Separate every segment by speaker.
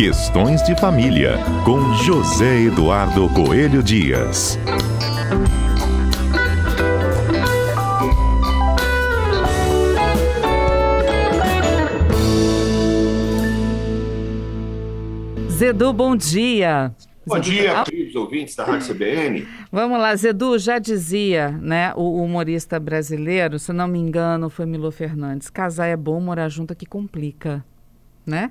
Speaker 1: Questões de Família, com José Eduardo Coelho Dias.
Speaker 2: Zedu, bom dia.
Speaker 3: Bom
Speaker 2: Zedu,
Speaker 3: dia,
Speaker 2: ah,
Speaker 3: queridos ouvintes da Rádio CBN.
Speaker 2: Vamos lá, Zedu, já dizia, né, o humorista brasileiro, se não me engano, foi Milo Fernandes, casar é bom, morar junto é que complica, né?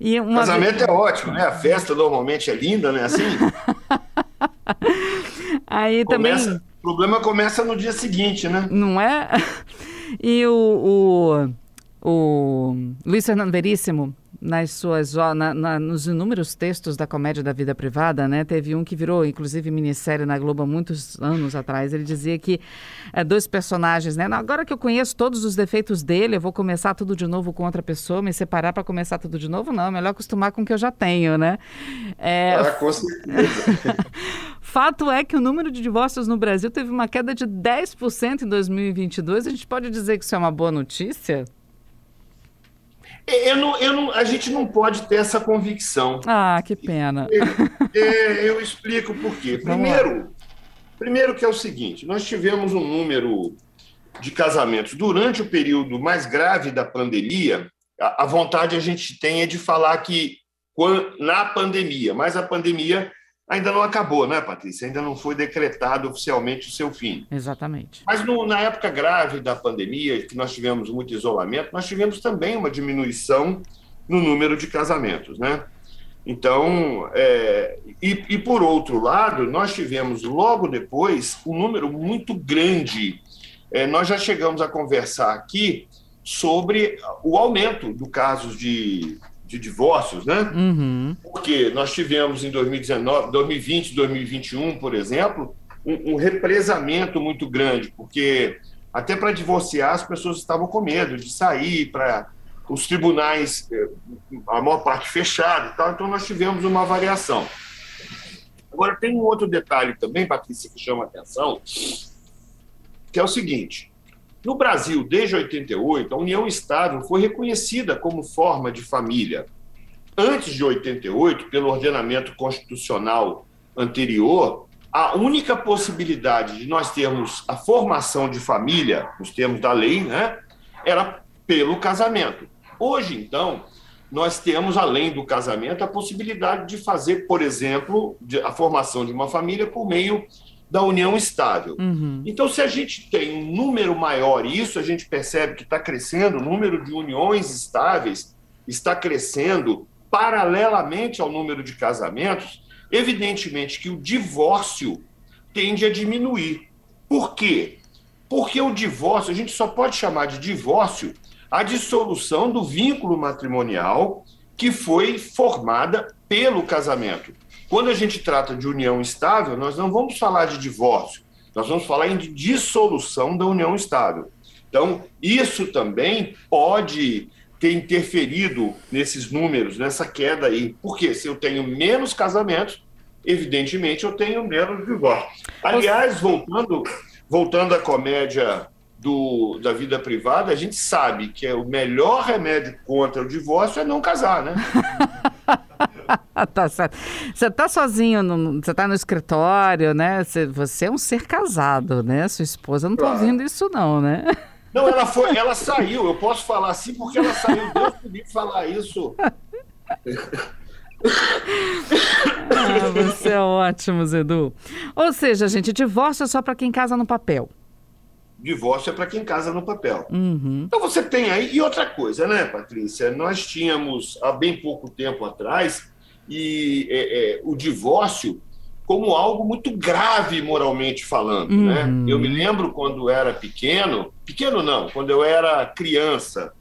Speaker 2: e uma
Speaker 3: Casamento é ótimo, né? A festa normalmente é linda, né? Assim,
Speaker 2: Aí
Speaker 3: começa,
Speaker 2: também,
Speaker 3: o problema começa no dia seguinte, né?
Speaker 2: não é? E o, o, o Luiz Fernando Veríssimo, nas suas, na- na- nos inúmeros textos da comédia da vida privada, né, teve um que virou, inclusive, minissérie na Globo há muitos anos atrás. Ele dizia que é, dois personagens, né? "Não, Agora que eu conheço todos os defeitos dele, eu vou começar tudo de novo com outra pessoa, me separar para começar tudo de novo? Não, é melhor acostumar com o que eu já tenho, né? É,
Speaker 3: Ah, com certeza.
Speaker 2: Fato é que o número de divórcios no Brasil teve uma queda de 10% em 2022. A gente pode dizer que isso é uma boa notícia?
Speaker 3: Eu não, eu não, a gente não pode ter essa convicção.
Speaker 2: Ah, que pena.
Speaker 3: É, eu explico por quê. Primeiro, primeiro que é o seguinte, nós tivemos um número de casamentos durante o período mais grave da pandemia. A, a vontade a gente tem é de falar que na pandemia, mas a pandemia ainda não acabou, né, Patrícia? Ainda não foi decretado oficialmente o seu fim.
Speaker 2: Exatamente.
Speaker 3: Mas no- na época grave da pandemia, que nós tivemos muito isolamento, nós tivemos também uma diminuição no número de casamentos, né? Então, é, e, e por outro lado, nós tivemos logo depois um número muito grande. É, nós já chegamos a conversar aqui sobre o aumento do casos de, de divórcios, né?
Speaker 2: Uhum.
Speaker 3: Porque nós tivemos em 2019, 2020, 2021, por exemplo, um, um represamento muito grande, porque até para divorciar as pessoas estavam com medo de sair para os tribunais, eh, a maior parte fechada e tal, então nós tivemos uma variação. Agora, tem um outro detalhe também, Patrícia, que chama atenção, que é o seguinte: no Brasil, desde 88, a união estável foi reconhecida como forma de família antes de 88, pelo ordenamento constitucional anterior, a única possibilidade de nós termos a formação de família, nos termos da lei, né, era pelo casamento. Hoje, então, nós temos, além do casamento, a possibilidade de fazer, por exemplo, a formação de uma família por meio da união estável.
Speaker 2: Uhum.
Speaker 3: Então, se a gente tem um número maior, e isso a gente percebe que está crescendo, o número de uniões estáveis está crescendo paralelamente ao número de casamentos, evidentemente que o divórcio tende a diminuir. Por quê? Porque o divórcio, a gente só pode chamar de divórcio a dissolução do vínculo matrimonial que foi formada pelo casamento. Quando a gente trata de união estável, nós não vamos falar de divórcio, nós vamos falar em dissolução da união estável. Então, isso também pode ter interferido nesses números, nessa queda aí. Porque se eu tenho menos casamentos, evidentemente eu tenho menos divórcios. Aliás, voltando, voltando à comédia do, da vida privada, a gente sabe que é o melhor remédio contra o divórcio é não casar, né?
Speaker 2: Tá certo. Você está sozinho, no- você está no escritório, né? Você, você é um ser casado, né? Sua esposa não está
Speaker 3: Claro.
Speaker 2: ouvindo isso, não, né?
Speaker 3: Não, ela foi, ela saiu. Eu posso falar assim porque ela saiu. Deus podia falar isso.
Speaker 2: Ah, você é ótimo, Zedu. Ou seja, gente, divórcio é só para quem casa no papel.
Speaker 3: Divórcio é para quem casa no papel.
Speaker 2: Uhum.
Speaker 3: Então você tem aí. E outra coisa, né, Patrícia? Nós tínhamos há bem pouco tempo atrás e é, é, o divórcio como algo muito grave moralmente falando, né?
Speaker 2: Uhum.
Speaker 3: Eu me lembro quando era pequeno, pequeno não, quando eu era criança,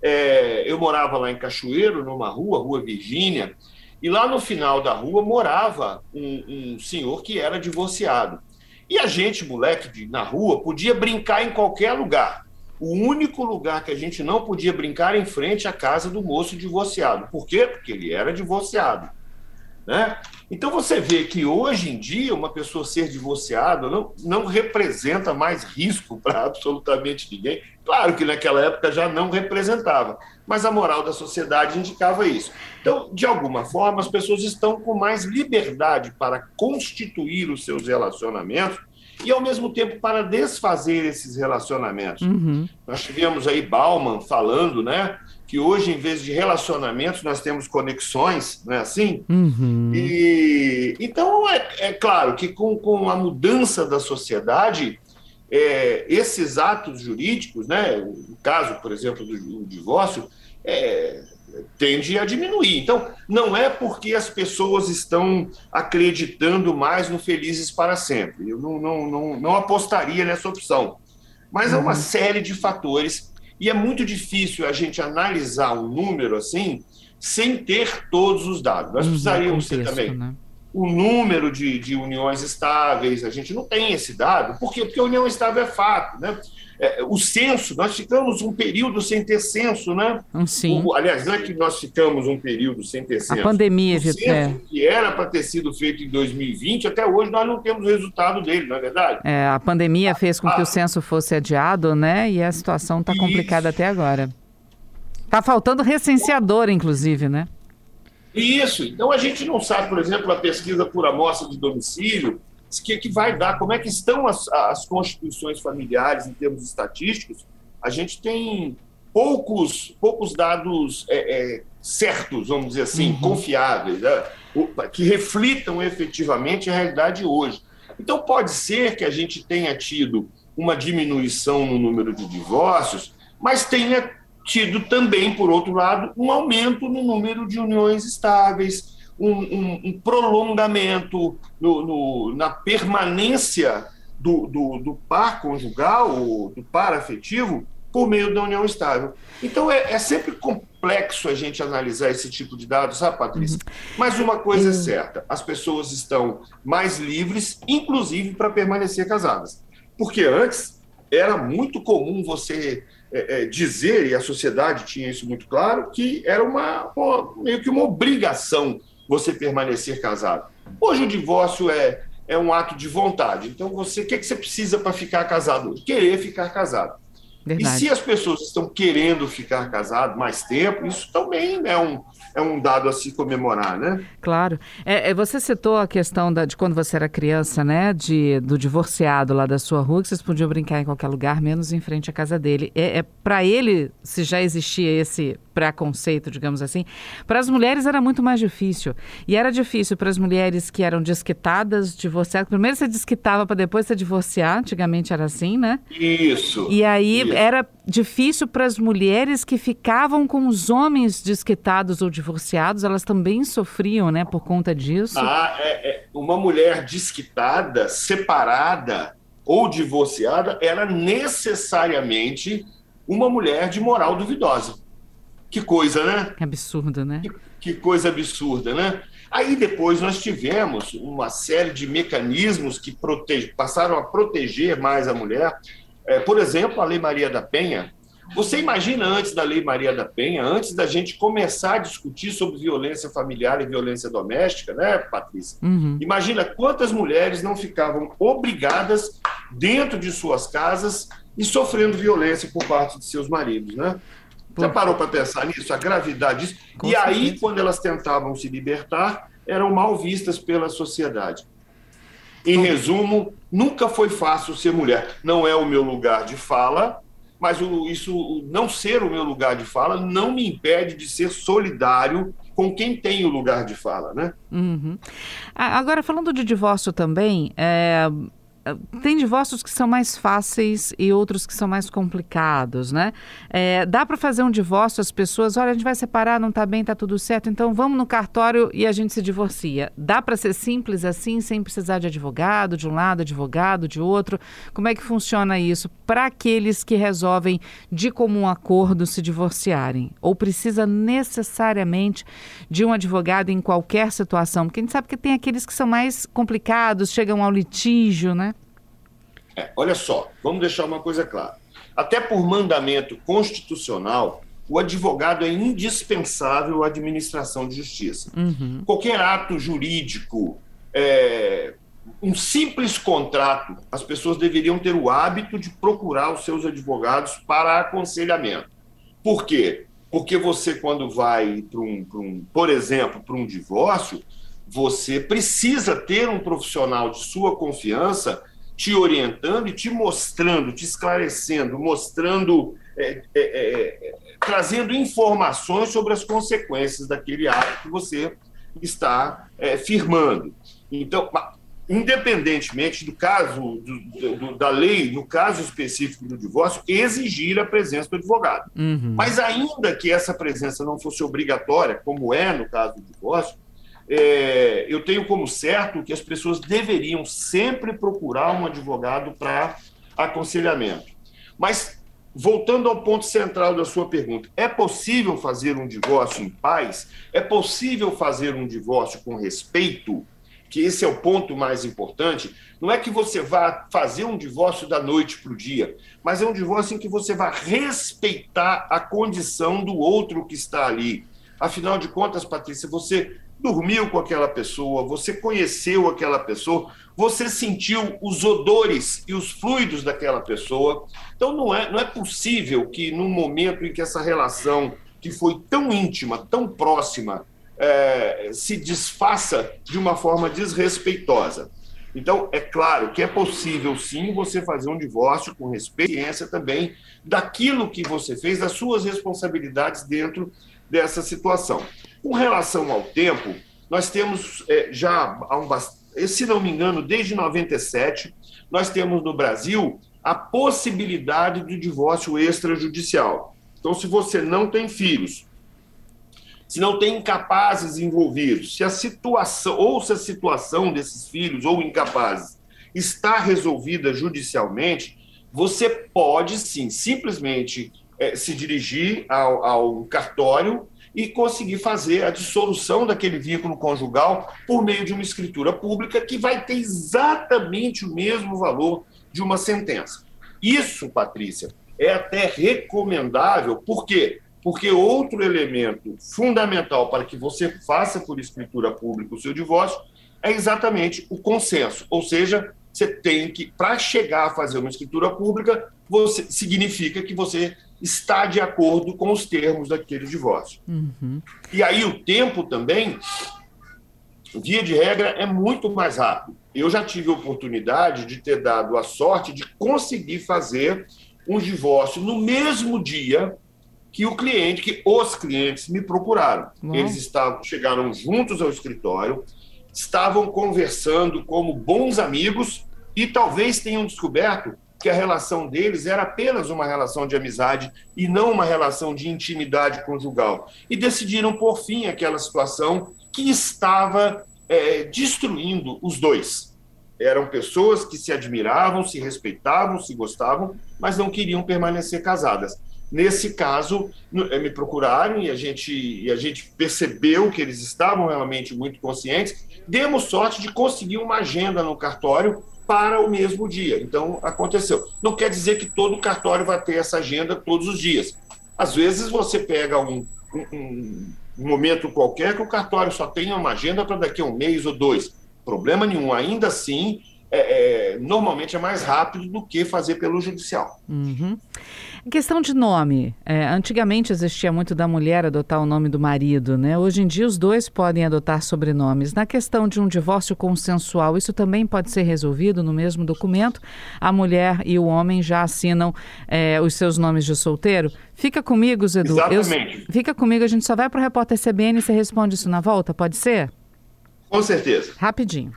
Speaker 3: é, eu morava lá em Cachoeiro, numa rua, Rua Virgínia, e lá no final da rua morava um, um senhor que era divorciado. E a gente, moleque de, na rua, podia brincar em qualquer lugar. O único lugar que a gente não podia brincar era em frente à casa do moço divorciado. Por quê? Porque ele era divorciado. Né? Então você vê que hoje em dia uma pessoa ser divorciada não, não representa mais risco para absolutamente ninguém. Claro que naquela época já não representava, mas a moral da sociedade indicava isso. Então, de alguma forma, as pessoas estão com mais liberdade para constituir os seus relacionamentos e, ao mesmo tempo, para desfazer esses relacionamentos. Uhum. Nós tivemos aí Bauman falando, né? Que hoje, em vez de relacionamentos, nós temos conexões, não é assim? Uhum. E então é, é, claro que com, com a mudança da sociedade, é, esses atos jurídicos, né? O caso, por exemplo, do, do divórcio, é, tende a diminuir. Então, não é porque as pessoas estão acreditando mais no Felizes para Sempre. Eu não, não, não, não apostaria nessa opção. Mas uhum. é uma uhum. série de fatores e é muito difícil a gente analisar um número assim sem ter todos os dados. Nós precisaríamos ter também né? O número de, de uniões estáveis, a gente não tem esse dado. Por quê? Porque a união estável é fato, né? É, o censo, nós ficamos um período sem ter censo, né?
Speaker 2: Hum, sim.
Speaker 3: O, aliás, não é que nós ficamos um período sem ter censo.
Speaker 2: A pandemia,
Speaker 3: o censo é. que era para ter sido feito em 2020, até hoje nós não temos resultado dele, não é verdade?
Speaker 2: É, a pandemia fez com que o censo fosse adiado, né? E a situação está complicada até agora. Está faltando recenseador, inclusive, né?
Speaker 3: Isso. Então a gente não sabe, por exemplo, a pesquisa por amostra de domicílio, que, que vai dar, como é que estão as, as constituições familiares em termos estatísticos, a gente tem poucos, poucos dados é, é, certos, vamos dizer assim, uhum. confiáveis, né? que reflitam efetivamente a realidade hoje. Então, pode ser que a gente tenha tido uma diminuição no número de divórcios, mas tenha tido também, por outro lado, um aumento no número de uniões estáveis, um, um, um prolongamento no, no, na permanência do, do, do, par conjugal, do par afetivo, por meio da união estável. Então é, é, sempre complexo a gente analisar esse tipo de dados, sabe, Patrícia? Uhum. Mas uma coisa é certa: as pessoas estão mais livres, inclusive para permanecer casadas. Porque antes era muito comum você é, é, dizer, e a sociedade tinha isso muito claro, que era uma, uma meio que uma obrigação você permanecer casado. Hoje o divórcio é, é um ato de vontade. Então, você, o que, é que você precisa para ficar casado hoje? Querer ficar casado. Verdade. E se as pessoas estão querendo ficar casado mais tempo, isso também é um, é um dado a se comemorar, né?
Speaker 2: Claro. É, é, você citou a questão da, de quando você era criança, né? De, do divorciado lá da sua rua, que vocês podiam brincar em qualquer lugar, menos em frente à casa dele. É, é Para ele, se já existia esse preconceito, digamos assim, para as mulheres era muito mais difícil. E era difícil para as mulheres que eram desquitadas, divorciadas. Primeiro você desquitava para depois você divorciar, antigamente era assim, né?
Speaker 3: Isso.
Speaker 2: E aí isso. era difícil para as mulheres que ficavam com os homens desquitados ou divorciados, elas também sofriam, né, por conta disso.
Speaker 3: Ah, é, é. uma mulher desquitada, separada ou divorciada era necessariamente uma mulher de moral duvidosa. Que coisa, né?
Speaker 2: Que absurdo, né?
Speaker 3: Que, que coisa absurda, né? Aí depois nós tivemos uma série de mecanismos que protege, passaram a proteger mais a mulher. É, por exemplo, a Lei Maria da Penha. Você imagina antes da Lei Maria da Penha, antes da gente começar a discutir sobre violência familiar e violência doméstica, né, Patrícia? Uhum. Imagina quantas mulheres não ficavam obrigadas dentro de suas casas e sofrendo violência por parte de seus maridos, né? Você parou para pensar nisso, a gravidade disso? Com e certeza. aí, quando elas tentavam se libertar, eram mal vistas pela sociedade. Em resumo, nunca foi fácil ser mulher. Não é o meu lugar de fala, mas o, isso não ser o meu lugar de fala não me impede de ser solidário com quem tem o lugar de fala, né?
Speaker 2: Uhum. Agora, falando de divórcio também, é, tem divórcios que são mais fáceis e outros que são mais complicados, né? É, dá para fazer um divórcio, as pessoas, olha, a gente vai separar, não está bem, está tudo certo, então vamos no cartório e a gente se divorcia. Dá para ser simples assim, sem precisar de advogado, de um lado, advogado, de outro? Como é que funciona isso para aqueles que resolvem de comum acordo se divorciarem? Ou precisa necessariamente de um advogado em qualquer situação? Porque a gente sabe que tem aqueles que são mais complicados, chegam ao litígio, né?
Speaker 3: É, olha só, vamos deixar uma coisa clara. Até por mandamento constitucional, o advogado é indispensável à administração de justiça. Uhum. Qualquer ato jurídico é, um simples contrato, as pessoas deveriam ter o hábito de procurar os seus advogados para aconselhamento. Por quê? Porque você, quando vai para um, um, por exemplo, para um divórcio, você precisa ter um profissional de sua confiança te orientando e te mostrando, te esclarecendo, mostrando, é, é, é, trazendo informações sobre as consequências daquele ato que você está é, firmando. Então, independentemente do caso do, do, da lei, no caso específico do divórcio, exigir a presença do advogado. Uhum. Mas ainda que essa presença não fosse obrigatória, como é no caso do divórcio, é, eu tenho como certo que as pessoas deveriam sempre procurar um advogado para aconselhamento. Mas voltando ao ponto central da sua pergunta, é possível fazer um divórcio em paz? É possível fazer um divórcio com respeito? que esse é o ponto mais importante, não é que você vá fazer um divórcio da noite para o dia, mas é um divórcio em que você vai respeitar a condição do outro que está ali. Afinal de contas, Patrícia, você dormiu com aquela pessoa, você conheceu aquela pessoa, você sentiu os odores e os fluidos daquela pessoa. Então não é, não é possível que num momento em que essa relação que foi tão íntima, tão próxima, é, se desfaça de uma forma desrespeitosa. Então, é claro que é possível sim você fazer um divórcio com respeito também daquilo que você fez, das suas responsabilidades dentro dessa situação. Com relação ao tempo, nós temos é, já há um se não me engano, desde 97, nós temos no Brasil a possibilidade do divórcio extrajudicial. Então, se você não tem filhos, se não tem incapazes envolvidos, se a situação ou se a situação desses filhos ou incapazes está resolvida judicialmente, você pode sim simplesmente é, se dirigir ao, ao cartório e conseguir fazer a dissolução daquele vínculo conjugal por meio de uma escritura pública que vai ter exatamente o mesmo valor de uma sentença. Isso, Patrícia, é até recomendável, por quê? Porque outro elemento fundamental para que você faça por escritura pública o seu divórcio é exatamente o consenso. Ou seja, você tem que, para chegar a fazer uma escritura pública, você significa que você está de acordo com os termos daquele divórcio. Uhum. E aí o tempo também, via de regra, é muito mais rápido. Eu já tive a oportunidade de ter dado a sorte de conseguir fazer um divórcio no mesmo dia que o cliente, que os clientes me procuraram. Uhum. Eles estavam, chegaram juntos ao escritório, estavam conversando como bons amigos e talvez tenham descoberto que a relação deles era apenas uma relação de amizade e não uma relação de intimidade conjugal. E decidiram por fim aquela situação que estava é, destruindo os dois. Eram pessoas que se admiravam, se respeitavam, se gostavam, mas não queriam permanecer casadas. Nesse caso, eh, me procuraram e a gente, e a gente percebeu que eles estavam realmente muito conscientes. Demos sorte de conseguir uma agenda no cartório para o mesmo dia. Então, aconteceu. Não quer dizer que todo cartório vai ter essa agenda todos os dias. Às vezes, você pega um, um, um momento qualquer que o cartório só tenha uma agenda para daqui a um mês ou dois. Problema nenhum. Ainda assim, é, é, normalmente é mais rápido do que fazer pelo judicial.
Speaker 2: Uhum. Em questão de nome, é, antigamente existia muito da mulher adotar o nome do marido, né? Hoje em dia os dois podem adotar sobrenomes. Na questão de um divórcio consensual, isso também pode ser resolvido no mesmo documento. A mulher e o homem já assinam é, os seus nomes de solteiro. Fica comigo, Zedu.
Speaker 3: Exatamente.
Speaker 2: Eu, fica comigo, a gente só vai para o repórter CBN e você responde isso na volta, pode ser?
Speaker 3: Com certeza.
Speaker 2: Rapidinho.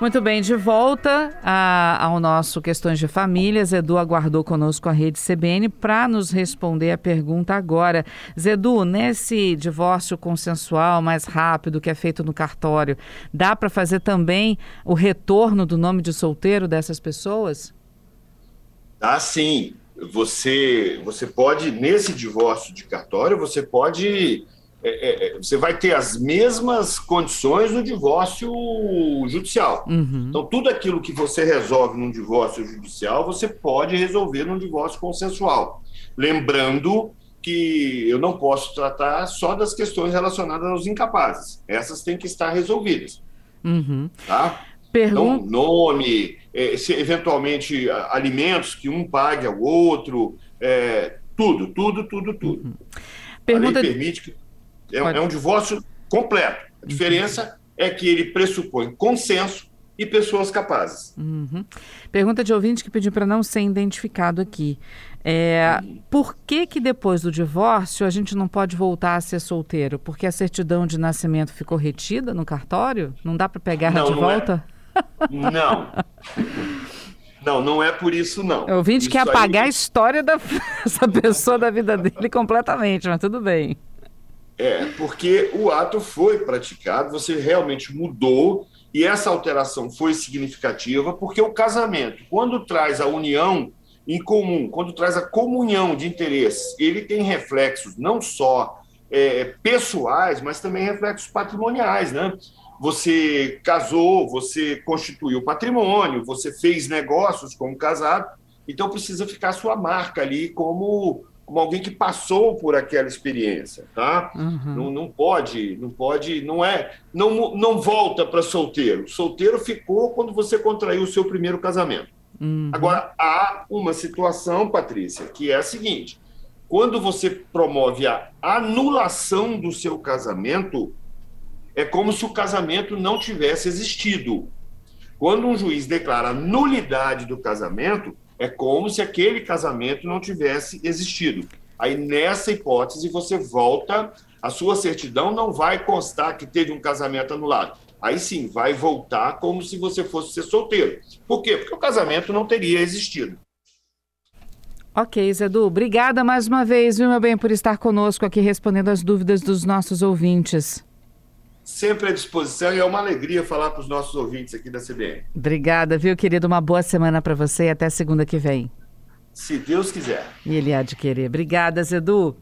Speaker 2: Muito bem, de volta a, ao nosso Questões de Famílias. Edu aguardou conosco a rede CBN para nos responder a pergunta agora. Zedu, nesse divórcio consensual mais rápido que é feito no cartório, dá para fazer também o retorno do nome de solteiro dessas pessoas?
Speaker 3: Dá sim. Você, você pode, nesse divórcio de cartório, você pode é, é, é, você vai ter as mesmas condições no divórcio judicial. Uhum. Então, tudo aquilo que você resolve num divórcio judicial, você pode resolver num divórcio consensual. Lembrando que eu não posso tratar só das questões relacionadas aos incapazes. Essas têm que estar resolvidas.
Speaker 2: Uhum. Tá? Pergun...
Speaker 3: Então, nome, é, se, eventualmente alimentos que um pague ao outro, é, tudo, tudo, tudo, tudo. Uhum. Pergunta... A lei permite que é, é, um divórcio completo. A diferença uhum. é que ele pressupõe consenso e pessoas capazes.
Speaker 2: Uhum. Pergunta de ouvinte que pediu para não ser identificado aqui. É. Por que que depois do divórcio a gente não pode voltar a ser solteiro? Porque a certidão de nascimento ficou retida no cartório? Não dá para pegar não, de não é. volta?
Speaker 3: É. Não. Não, não é por isso, não.
Speaker 2: O ouvinte
Speaker 3: isso
Speaker 2: quer apagar aí... a história dessa pessoa da vida dele completamente, mas tudo bem.
Speaker 3: É, porque o ato foi praticado, você realmente mudou, e essa alteração foi significativa, porque o casamento, quando traz a união em comum, quando traz a comunhão de interesses, ele tem reflexos não só é, pessoais, mas também reflexos patrimoniais, né? Você casou, você constituiu patrimônio, você fez negócios como casado, então precisa ficar sua marca ali como como alguém que passou por aquela experiência, tá? Uhum. Não, não pode, não pode, não é, não, não volta para solteiro. Solteiro ficou quando você contraiu o seu primeiro casamento. Uhum. Agora há uma situação, Patrícia, que é a seguinte: quando você promove a anulação do seu casamento, é como se o casamento não tivesse existido. Quando um juiz declara nulidade do casamento, é como se aquele casamento não tivesse existido. Aí, nessa hipótese, você volta, a sua certidão não vai constar que teve um casamento anulado. Aí sim, vai voltar como se você fosse ser solteiro. Por quê? Porque o casamento não teria existido.
Speaker 2: Ok, Zedu. Obrigada mais uma vez, viu, meu bem, por estar conosco aqui respondendo as dúvidas dos nossos ouvintes
Speaker 3: sempre à disposição e é uma alegria falar para os nossos ouvintes aqui da CBN.
Speaker 2: Obrigada, viu, querido? Uma boa semana para você e até segunda que vem.
Speaker 3: Se Deus quiser.
Speaker 2: E ele há de querer. Obrigada, Zedu.